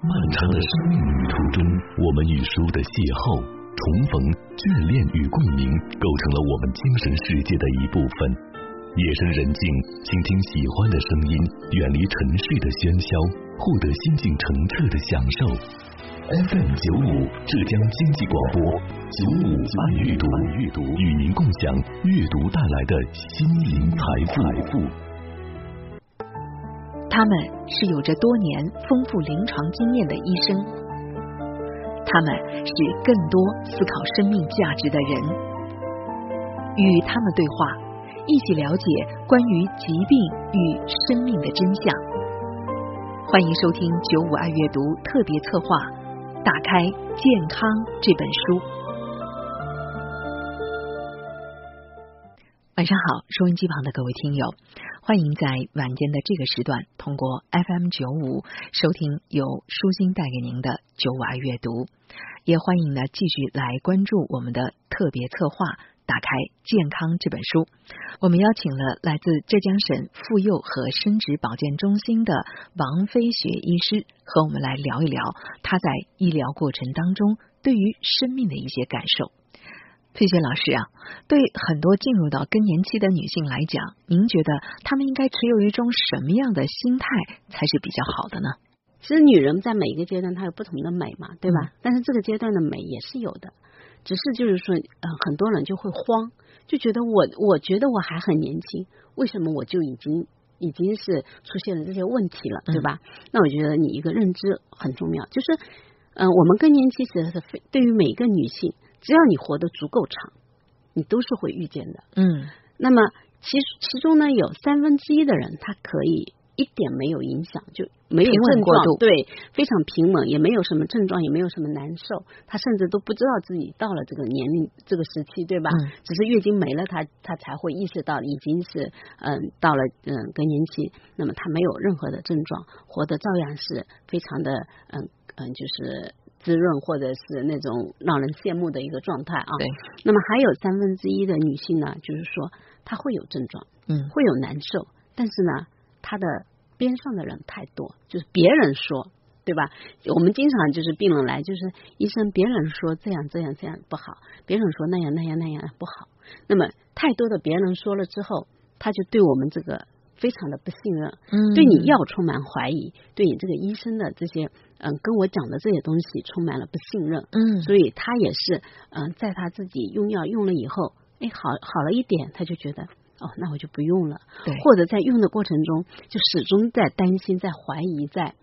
漫长的生命旅途中，我们与书的邂逅、重逢、眷恋与共鸣，构成了我们精神世界的一部分。夜深人静，倾听喜欢的声音，远离沉睡的喧嚣，获得心境澄澈的享受。FM 九五浙江经济广播，九五爱阅读，与您共享阅读带来的心灵财富。他们是有着多年丰富临床经验的医生，他们是更多思考生命价值的人。与他们对话，一起了解关于疾病与生命的真相。欢迎收听九五爱阅读特别策划《打开健康》这本书。晚上好，收音机旁的各位听友。欢迎在晚间的这个时段，通过 FM 九五收听由舒心带给您的九五爱阅读，也欢迎呢继续来关注我们的特别策划《打开健康》这本书。我们邀请了来自浙江省妇幼和生殖保健中心的王飞雪医师，和我们来聊一聊他在医疗过程当中对于生命的一些感受。飞雪老师啊，对很多进入到更年期的女性来讲，您觉得她们应该持有一种什么样的心态才是比较好的呢？其实女人在每一个阶段她有不同的美嘛，对吧？但是这个阶段的美也是有的，只是就是说，呃，很多人就会慌，就觉得我我觉得我还很年轻，为什么我就已经已经是出现了这些问题了，对吧？那我觉得你一个认知很重要，就是嗯，我们更年期其实是非对于每一个女性。只要你活得足够长，你都是会遇见的。嗯，那么其其中呢，有三分之一的人他可以一点没有影响，就没有症状，对，非常平稳，也没有什么症状，也没有什么难受，他甚至都不知道自己到了这个年龄这个时期，对吧？只是月经没了，他他才会意识到已经是嗯到了嗯更年期，那么他没有任何的症状，活得照样是非常的嗯嗯就是。滋润或者是那种让人羡慕的一个状态啊。对。那么还有三分之一的女性呢，就是说她会有症状，嗯，会有难受，但是呢，她的边上的人太多，就是别人说，对吧？我们经常就是病人来，就是医生，别人说这样这样这样不好，别人说那样那样那样不好。那么太多的别人说了之后，他就对我们这个。非常的不信任，嗯，对你药充满怀疑，对你这个医生的这些嗯跟我讲的这些东西充满了不信任，嗯，所以他也是嗯在他自己用药用了以后，哎好好了一点，他就觉得哦那我就不用了，对，或者在用的过程中就始终在担心、在怀疑、在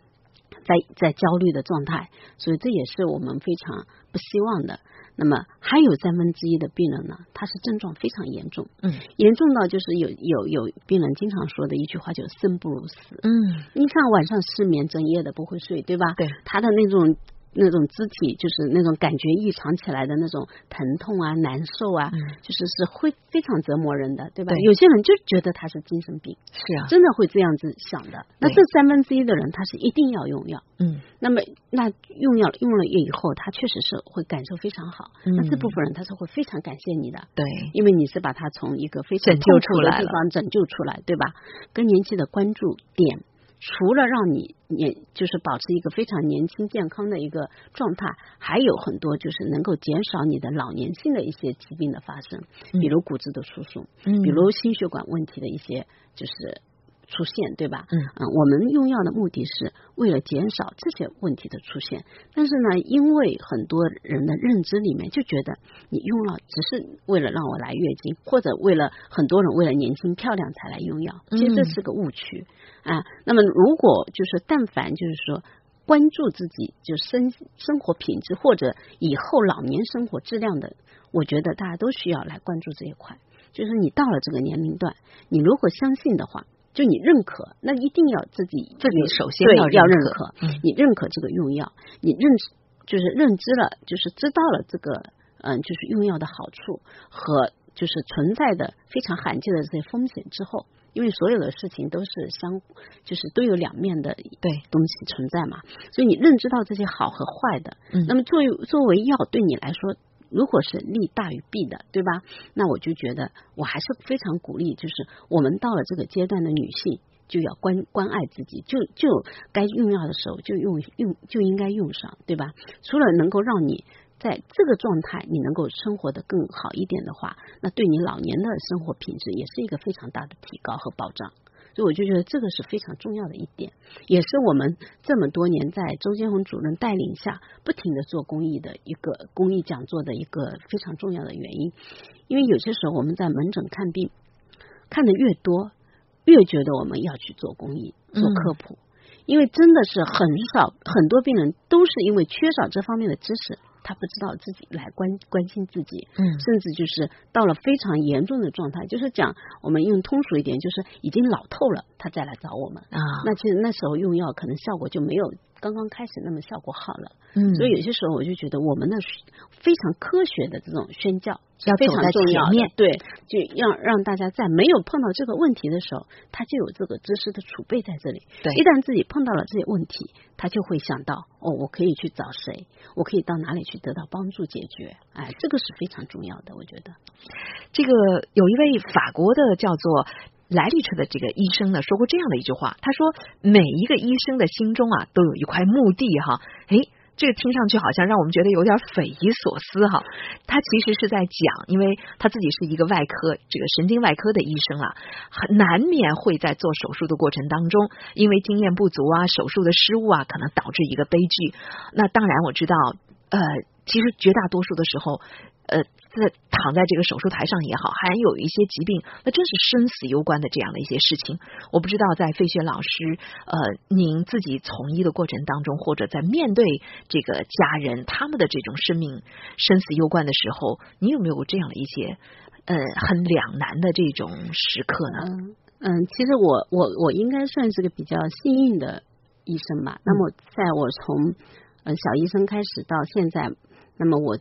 在在焦虑的状态，所以这也是我们非常不希望的。那么还有三分之一的病人呢，他是症状非常严重，嗯，严重到就是有有有病人经常说的一句话，就生不如死，嗯，你看晚上失眠，整夜的不会睡，对吧？对，他的那种。那种肢体就是那种感觉异常起来的那种疼痛啊、难受啊，就是是会非常折磨人的，对吧？有些人就觉得他是精神病，是啊，真的会这样子想的。那这三分之一的人，他是一定要用药，嗯，那么那用药用了以后，他确实是会感受非常好。那这部分人他是会非常感谢你的，对，因为你是把他从一个非常痛苦的地方拯救出来，对吧？更年期的关注点。除了让你年就是保持一个非常年轻健康的一个状态，还有很多就是能够减少你的老年性的一些疾病的发生，比如骨质的疏松，嗯，比如心血管问题的一些就是出现，对吧？嗯嗯，我们用药的目的是为了减少这些问题的出现，但是呢，因为很多人的认知里面就觉得你用了只是为了让我来月经，或者为了很多人为了年轻漂亮才来用药，其实这是个误区。啊，那么如果就是但凡就是说关注自己就生生活品质或者以后老年生活质量的，我觉得大家都需要来关注这一块。就是你到了这个年龄段，你如果相信的话，就你认可，那一定要自己自己首先要要认可，你认可这个用药，你认就是认知了，就是知道了这个嗯，就是用药的好处和就是存在的非常罕见的这些风险之后。因为所有的事情都是相，就是都有两面的对。东西存在嘛，所以你认知到这些好和坏的，嗯，那么作为作为药对你来说，如果是利大于弊的，对吧？那我就觉得我还是非常鼓励，就是我们到了这个阶段的女性，就要关关爱自己，就就该用药的时候就用用就应该用上，对吧？除了能够让你在这个状态你能够生活的更好一点的话，那对你老年的生活品质也是一个非常大的提高和保障。所以我就觉得这个是非常重要的一点，也是我们这么多年在周建红主任带领下不停的做公益的一个公益讲座的一个非常重要的原因。因为有些时候我们在门诊看病看的越多，越觉得我们要去做公益、做科普，因为真的是很少很多病人都是因为缺少这方面的知识。他不知道自己来关关心自己，嗯，甚至就是到了非常严重的状态，就是讲我们用通俗一点，就是已经老透了，他再来找我们啊。那其实那时候用药可能效果就没有刚刚开始那么效果好了，嗯。所以有些时候我就觉得我们的非常科学的这种宣教要非常重要，面对，就要让大家在没有碰到这个问题的时候，他就有这个知识的储备在这里。对，一旦自己碰到了这些问题，他就会想到哦，我可以去找谁，我可以到哪里去。得到帮助解决，哎，这个是非常重要的。我觉得，这个有一位法国的叫做莱利彻的这个医生呢，说过这样的一句话，他说：“每一个医生的心中啊，都有一块墓地。”哈，哎，这个听上去好像让我们觉得有点匪夷所思哈。他其实是在讲，因为他自己是一个外科这个神经外科的医生啊，很难免会在做手术的过程当中，因为经验不足啊，手术的失误啊，可能导致一个悲剧。那当然我知道。呃，其实绝大多数的时候，呃，在躺在这个手术台上也好，还有一些疾病，那真是生死攸关的这样的一些事情。我不知道在费雪老师，呃，您自己从医的过程当中，或者在面对这个家人他们的这种生命生死攸关的时候，你有没有这样的一些呃很两难的这种时刻呢？嗯，其实我我我应该算是个比较幸运的医生吧。那么在我从呃，小医生开始到现在，那么我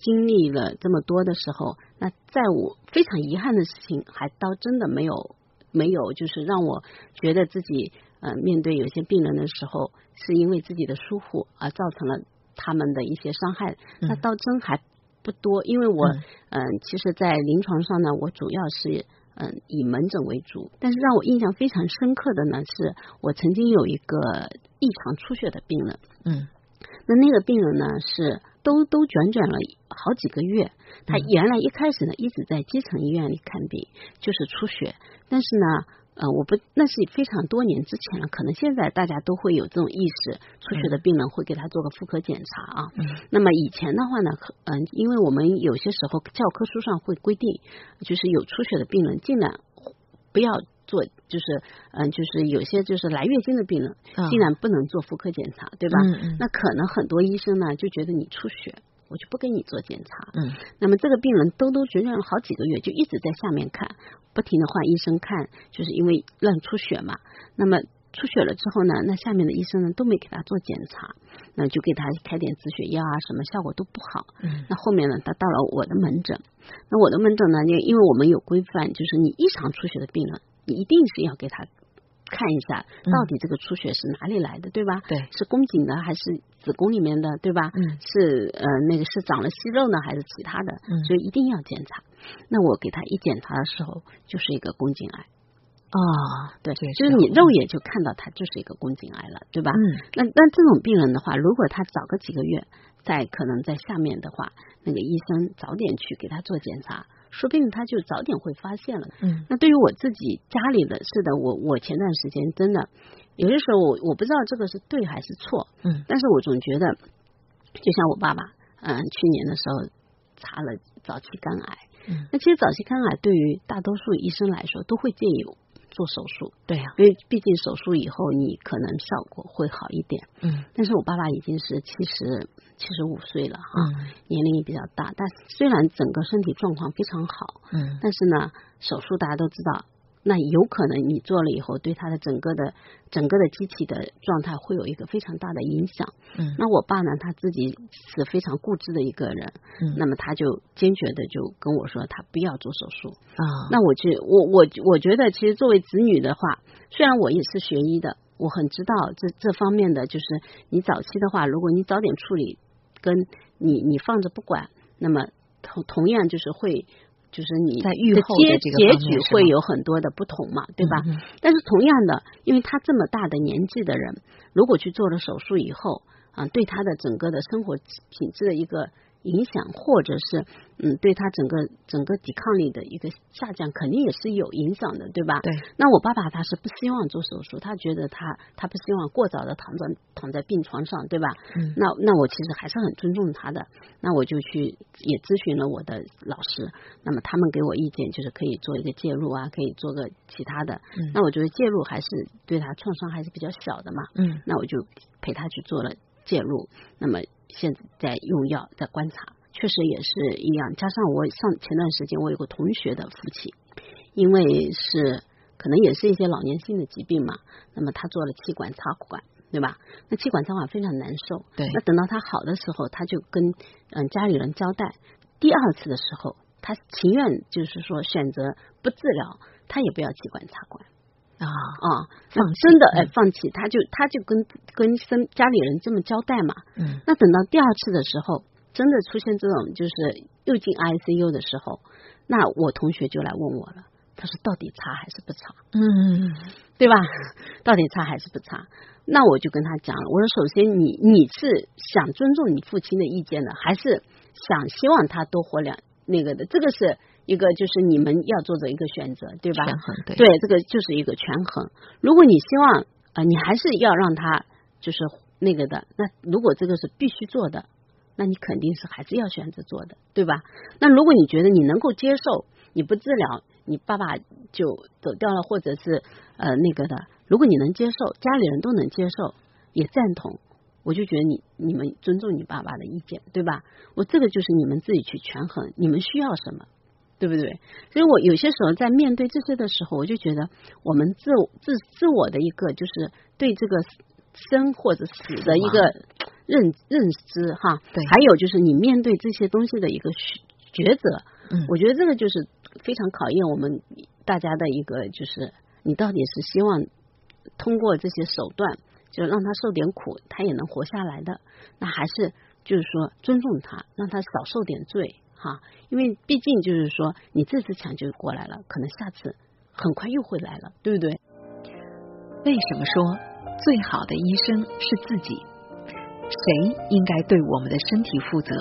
经历了这么多的时候，那在我非常遗憾的事情，还倒真的没有没有，就是让我觉得自己呃面对有些病人的时候，是因为自己的疏忽而造成了他们的一些伤害，那倒真还不多。因为我嗯，其实，在临床上呢，我主要是嗯以门诊为主，但是让我印象非常深刻的呢，是我曾经有一个异常出血的病人，嗯。那那个病人呢，是都都转转了好几个月。他原来一开始呢，一直在基层医院里看病，就是出血。但是呢，呃，我不，那是非常多年之前了。可能现在大家都会有这种意识，出血的病人会给他做个妇科检查啊。那么以前的话呢，嗯，因为我们有些时候教科书上会规定，就是有出血的病人尽量不要。做就是嗯，就是有些就是来月经的病人，竟然不能做妇科检查，对吧？那可能很多医生呢就觉得你出血，我就不给你做检查。嗯，那么这个病人兜兜转转了好几个月，就一直在下面看，不停的换医生看，就是因为乱出血嘛。那么出血了之后呢，那下面的医生呢都没给他做检查，那就给他开点止血药啊，什么效果都不好。嗯，那后面呢，他到了我的门诊，那我的门诊呢，因因为我们有规范，就是你异常出血的病人。你一定是要给他看一下，到底这个出血是哪里来的，对吧？对，是宫颈的还是子宫里面的，对吧？嗯，是呃那个是长了息肉呢，还是其他的？嗯，所以一定要检查。那我给他一检查的时候，就是一个宫颈癌。啊，对，就是你肉眼就看到他就是一个宫颈癌了，对吧？嗯，那那这种病人的话，如果他早个几个月，在可能在下面的话，那个医生早点去给他做检查。说不定他就早点会发现了。嗯，那对于我自己家里的，是的，我我前段时间真的有些时候我我不知道这个是对还是错。嗯，但是我总觉得，就像我爸爸，嗯，去年的时候查了早期肝癌。嗯，那其实早期肝癌对于大多数医生来说都会建议做手术。对呀，因为毕竟手术以后你可能效果会好一点。嗯，但是我爸爸已经是七十。七十五岁了哈，年龄也比较大，但虽然整个身体状况非常好，嗯，但是呢，手术大家都知道，那有可能你做了以后，对他的整个的整个的机体的状态会有一个非常大的影响。嗯，那我爸呢，他自己是非常固执的一个人，嗯，那么他就坚决的就跟我说，他不要做手术啊。那我去我我我觉得，其实作为子女的话，虽然我也是学医的，我很知道这这方面的，就是你早期的话，如果你早点处理。跟你你放着不管，那么同同样就是会就是你在预后结的这个结局会有很多的不同嘛，对吧？但是同样的，因为他这么大的年纪的人，如果去做了手术以后啊，对他的整个的生活品质的一个影响，或者是嗯，对他整个整个抵抗力的一个下降，肯定也是有影响的，对吧？对。那我爸爸他是不希望做手术，他觉得他他不希望过早的躺在躺在病床上，对吧？嗯那那我其实还是很尊重他的，那我就去也咨询了我的老师，那么他们给我意见，就是可以做一个介入啊，可以做个其他的。嗯那我觉得介入还是对他创伤还是比较小的嘛，嗯那我就陪他去做了介入。那么现在在用药，在观察，确实也是一样。加上我上前段时间我有个同学的父亲，因为是可能也是一些老年性的疾病嘛，那么他做了气管插管。对吧？那气管插管非常难受。对那等到他好的时候，他就跟嗯家里人交代，第二次的时候，他情愿就是说选择不治疗，他也不要气管插管。啊啊，放弃真的哎嗯，放弃，他就他就跟跟生家里人这么交代嘛。嗯那等到第二次的时候，真的出现这种就是又进 ICU 的时候，那我同学就来问我了，他说到底查还是不查，嗯对吧？到底查还是不查？那我就跟他讲了，我说首先你你是想尊重你父亲的意见的，还是想希望他多活两那个的？这个是一个就是你们要做的一个选择，对吧？权衡对对，这个就是一个权衡。如果你希望啊、呃你还是要让他就是那个的，那如果这个是必须做的，那你肯定是还是要选择做的，对吧？那如果你觉得你能够接受，你不治疗，你爸爸就走掉了，或者是呃那个的，如果你能接受，家里人都能接受，也赞同。我就觉得你你们尊重你爸爸的意见，对吧？我这个就是你们自己去权衡，你们需要什么，对不对？所以我有些时候在面对这些的时候，我就觉得我们自自自我的一个就是对这个生或者死的一个认认知哈，对还有就是你面对这些东西的一个抉抉择，嗯我觉得这个就是非常考验我们大家的一个，就是你到底是希望通过这些手段，就让他受点苦，他也能活下来的，那还是就是说尊重他，让他少受点罪哈，因为毕竟就是说你这次抢救过来了，可能下次很快又会来了，对不对？为什么说最好的医生是自己？谁应该对我们的身体负责？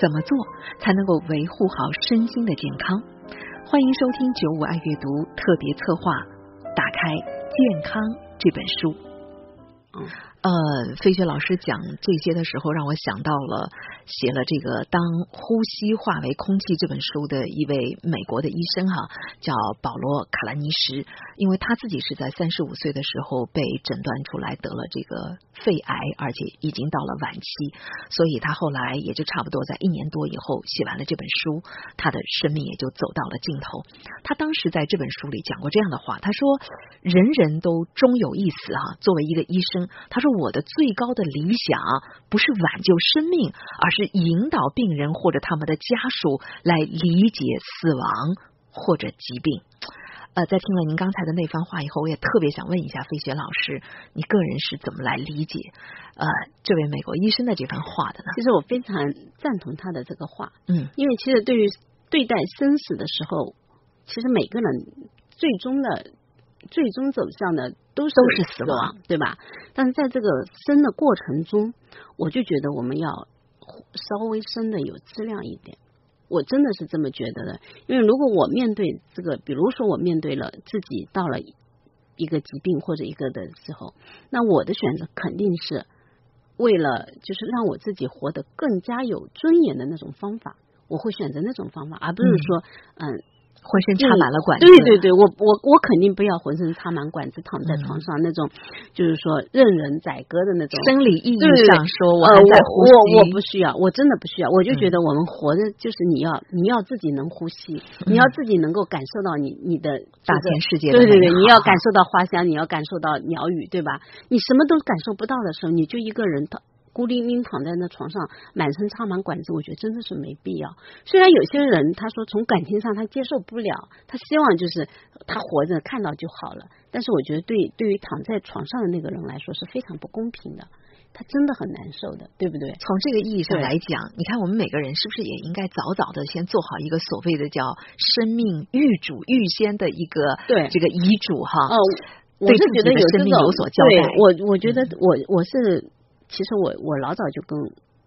怎么做才能够维护好身心的健康？欢迎收听九五爱阅读特别策划《打开健康》这本书。嗯呃，飞雪老师讲这些的时候，让我想到了写了这个《当呼吸化为空气》这本书的一位美国的医生哈，叫保罗·卡拉尼什。因为他自己是在三十五岁的时候被诊断出来得了这个肺癌，而且已经到了晚期，所以他后来也就差不多在一年多以后写完了这本书，他的生命也就走到了尽头。他当时在这本书里讲过这样的话，他说：“人人都终有一死哈、作为一个医生，他说我的最高的理想不是挽救生命，而是引导病人或者他们的家属来理解死亡或者疾病。”呃，在听了您刚才的那番话以后，我也特别想问一下费雪老师，你个人是怎么来理解呃这位美国医生的这番话的呢？其实我非常赞同他的这个话，嗯因为其实对于对待生死的时候，其实每个人最终的最终走向的都是都是死死亡，对吧？但是在这个生的过程中，我就觉得我们要稍微生的有质量一点。我真的是这么觉得的，因为如果我面对这个，比如说我面对了自己到了一个疾病或者一个的时候，那我的选择肯定是为了就是让我自己活得更加有尊严的那种方法，我会选择那种方法，而不是说嗯。浑身插满了管子，对对对，我我我肯定不要浑身插满管子躺在床上、那种，就是说任人宰割的那种。生理意义上说，我，还在呼吸，我我不需要，我真的不需要。我就觉得我们活着就是你要你要自己能呼吸，你要自己能够感受到你你的大这个千世界的对对对，你要感受到花香，你要感受到鸟语，对吧？你什么都感受不到的时候，你就一个人躺孤零零躺在那床上，满身插满管子，我觉得真的是没必要。虽然有些人他说从感情上他接受不了，他希望就是他活着看到就好了，但是我觉得对对于躺在床上的那个人来说是非常不公平的。他真的很难受的，对不对？从这个意义上来讲，你看我们每个人是不是也应该早早的先做好一个所谓的叫生命预嘱、预先的一个对这个遗嘱哈？哦，我是觉得有这种命有所交对代嗯我我觉得我我是，其实我我老早就跟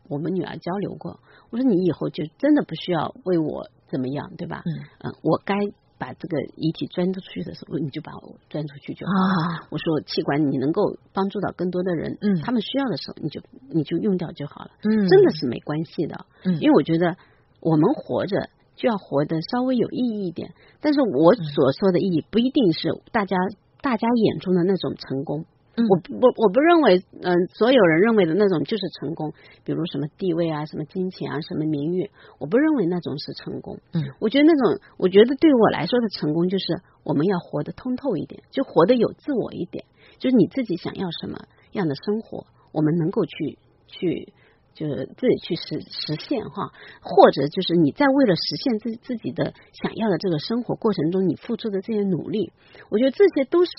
我们女儿交流过，我说你以后就真的不需要为我怎么样，对吧？嗯嗯，我该把这个遗体捐出去的时候，你就把我捐出去就好。啊，我说器官你能够帮助到更多的人，嗯他们需要的时候你就你就用掉就好了，嗯，真的是没关系的。嗯，因为我觉得我们活着就要活得稍微有意义一点，但是我嗯所说的意义不一定是大家大家眼中的那种成功。嗯我不我我不认为，嗯、所有人认为的那种就是成功，比如什么地位啊、什么金钱啊、什么名誉，我不认为那种是成功。嗯，我觉得那种，我觉得对我来说的成功，就是我们要活得通透一点，就活得有自我一点，就是你自己想要什么样的生活，我们能够去去。就是自己去实实现哈，或者就是你在为了实现自自己的想要的这个生活过程中，你付出的这些努力，我觉得这些都是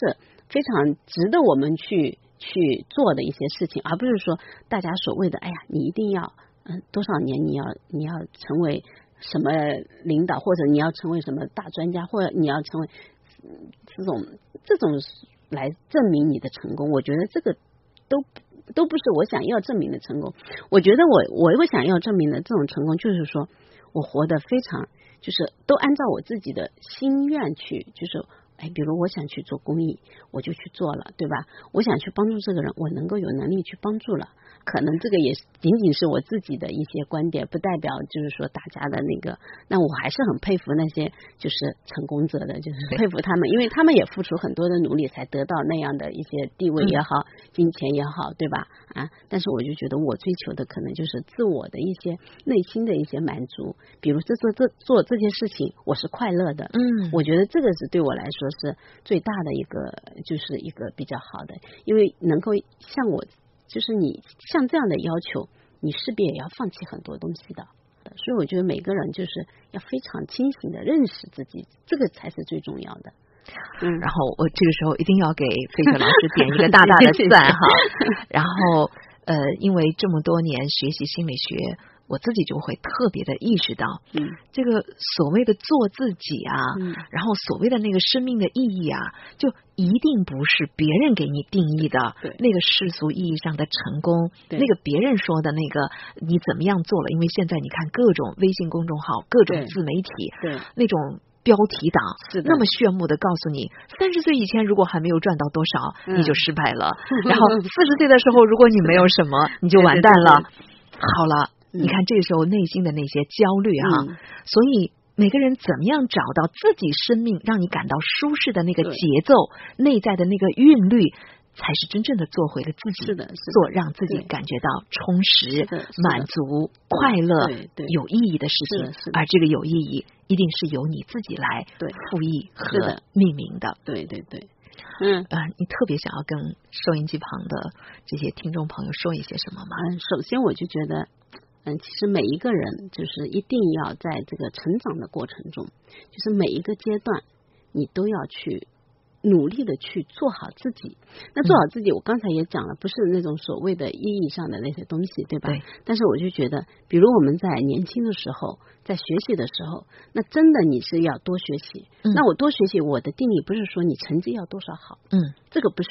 非常值得我们去去做的一些事情，而不是说大家所谓的哎呀，你一定要嗯多少年你要你要成为什么领导，或者你要成为什么大专家，或者你要成为嗯这种这种来证明你的成功，我觉得这个都都不是我想要证明的成功。我觉得我我我想要证明的这种成功，就是说我活得非常，就是都按照我自己的心愿去，就是哎，比如我想去做公益，我就去做了，对吧？我想去帮助这个人，我能够有能力去帮助了。可能这个也仅仅是我自己的一些观点，不代表就是说大家的那个。那我还是很佩服那些就是成功者的，就是佩服他们，因为他们也付出很多的努力才得到那样的一些地位也好，金钱也好，对吧？啊，但是我就觉得我追求的可能就是自我的一些内心的一些满足，比如这做这做这件事情，我是快乐的，嗯，我觉得这个是对我来说是最大的一个，就是一个比较好的，因为能够像我，就是你像这样的要求，你势必也要放弃很多东西的。所以我觉得每个人就是要非常清醒的认识自己，这个才是最重要的。嗯，然后我这个时候一定要给飞雪老师点一个大大的 赞哈。然后呃，因为这么多年学习心理学，我自己就会特别的意识到，嗯这个所谓的做自己啊，嗯然后所谓的那个生命的意义啊，就一定不是别人给你定义的对那个世俗意义上的成功，对那个别人说的那个你怎么样做了？因为现在你看各种微信公众号、各种自媒体对，那种。标题党那么炫目的告诉你，三十岁以前如果还没有赚到多少，嗯你就失败了。然后四十岁的时候，如果你没有什么，你就完蛋对了。好了，嗯。你看这个时候内心的那些焦虑哈，嗯。所以每个人怎么样找到自己生命让你感到舒适的那个节奏，内在的那个韵律，才是真正的做回了自己，是的是的。做让自己感觉到充实满足、快乐有意义的事情而这个有意义一定是由你自己来对。赋予和命名的。对对对，嗯。呃，你特别想要跟收音机旁的这些听众朋友说一些什么吗？嗯，首先我就觉得，嗯，其实每一个人就是一定要在这个成长的过程中，就是每一个阶段，你都要去努力的去做好自己。那做好自己，我刚才也讲了，不是那种所谓的意义上的那些东西，对吧？对。但是我就觉得，比如我们在年轻的时候，在学习的时候，那真的你是要多学习。嗯那我多学习，我的定义不是说你成绩要多少好，嗯这个不是，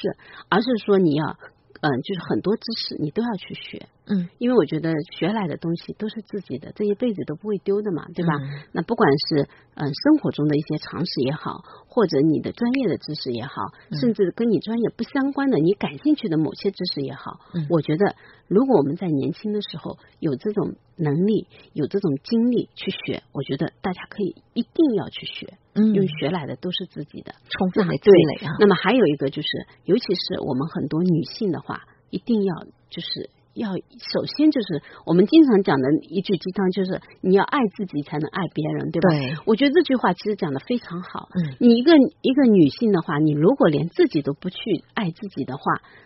而是说你要，嗯，就是很多知识你都要去学。嗯，因为我觉得学来的东西都是自己的，这一辈子都不会丢的嘛，对吧？嗯那不管是嗯生活中的一些常识也好，或者你的专业的知识也好，嗯甚至跟你专业不相关的你感兴趣的某些知识也好，嗯我觉得如果我们在年轻的时候有这种能力、有这种精力去学，我觉得大家可以一定要去学，嗯因为学来的都是自己的。充分的积累啊。那么还有一个就是，尤其是我们很多女性的话，一定要就是要首先就是我们经常讲的一句鸡汤，就是你要爱自己才能爱别人，对吧？对我觉得这句话其实讲的非常好。嗯你一个一个女性的话，你如果连自己都不去爱自己的话，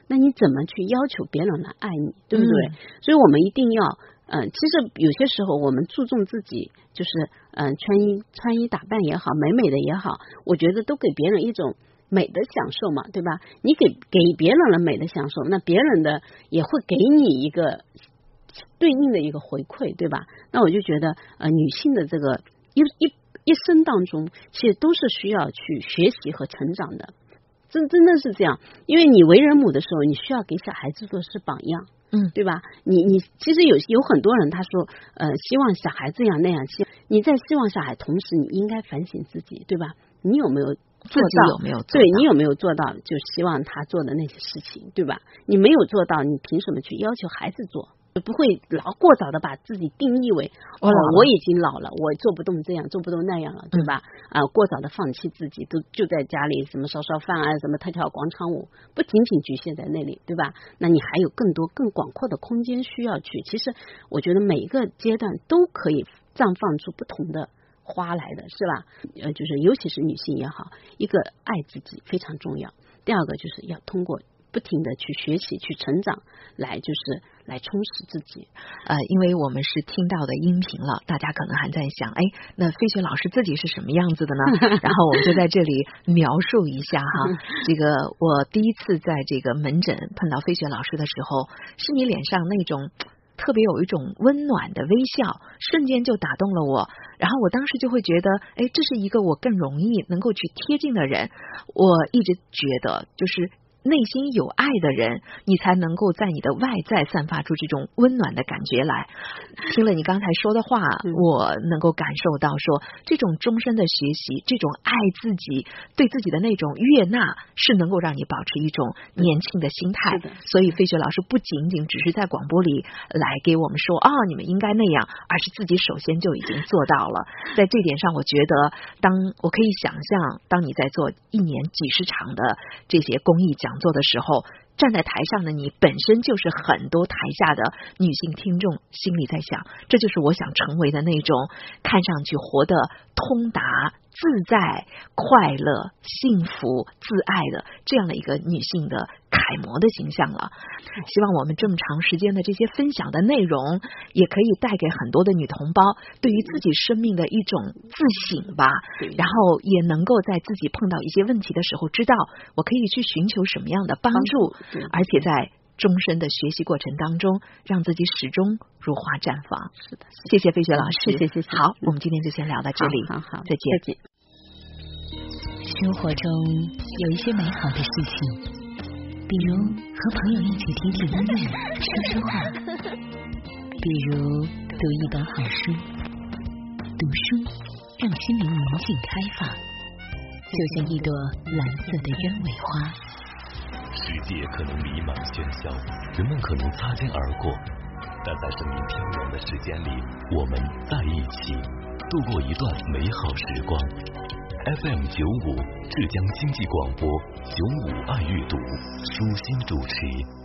那你怎么去要求别人来爱你，对不对？嗯所以我们一定要。嗯，其实有些时候我们注重自己，就是嗯穿衣穿衣打扮也好，美美的也好，我觉得都给别人一种美的享受嘛，对吧？你给给别人了美的享受，那别人的也会给你一个对应的一个回馈，对吧？那我就觉得，呃，女性的这个一一一生当中，其实都是需要去学习和成长的，真真的是这样。因为你为人母的时候，你需要给小孩子做是榜样，嗯，对吧？你你其实有有很多人他说，呃，希望小孩这样那样，希你在希望小孩同时，你应该反省自己，对吧？你有没有？自己有没有做？对你有没有做到？就希望他做的那些事情，对吧？你没有做到，你凭什么去要求孩子做？不会老过早的把自己定义为哦，我已经老了，我做不动这样，做不动那样了，对吧？啊，过早的放弃自己，都就在家里什么烧烧饭啊，什么跳跳广场舞，不仅仅局限在那里，对吧？那你还有更多更广阔的空间需要去。其实我觉得每一个阶段都可以绽放出不同的。花来的是吧？呃，就是尤其是女性也好，一个爱自己非常重要。第二个就是要通过不停的去学习、去成长，来就是来充实自己。呃，因为我们是听到的音频了，大家可能还在想，哎，那飞雪老师自己是什么样子的呢？然后我们就在这里描述一下哈。这个我第一次在这个门诊碰到飞雪老师的时候，是你脸上那种。特别有一种温暖的微笑，瞬间就打动了我。然后我当时就会觉得，哎，这是一个我更容易能够去贴近的人。我一直觉得，就是。内心有爱的人，你才能够在你的外在散发出这种温暖的感觉来。听了你刚才说的话，我能够感受到，说这种终身的学习，这种爱自己、对自己的那种悦纳，是能够让你保持一种年轻的心态。所以，飞雪老师不仅仅只是在广播里来给我们说啊，你们应该那样，而是自己首先就已经做到了。在这点上，我觉得，当我可以想象，当你在做一年几十场的这些公益讲。讲座的时候，站在台上的你本身就是很多台下的女性听众心里在想，这就是我想成为的那种看上去活得通达。自在、快乐、幸福、自爱的这样的一个女性的楷模的形象了。希望我们这么长时间的这些分享的内容，也可以带给很多的女同胞对于自己生命的一种自省吧。然后也能够在自己碰到一些问题的时候，知道我可以去寻求什么样的帮助，而且在终身的学习过程当中，让自己始终如花绽放。是的，谢谢飞雪老师，谢谢谢谢。好，我们今天就先聊到这里，好好，再见，再见。生活中有一些美好的事情，比如和朋友一起听听音乐、说说话；比如读一本好书。读书让心灵宁静开放，就像一朵蓝色的鸢尾花。世界可能弥漫喧嚣，人们可能擦肩而过，但在生命飘摇的时间里，我们在一起度过一段美好时光。FM 九五，浙江经济广播，九五爱阅读，舒心主持。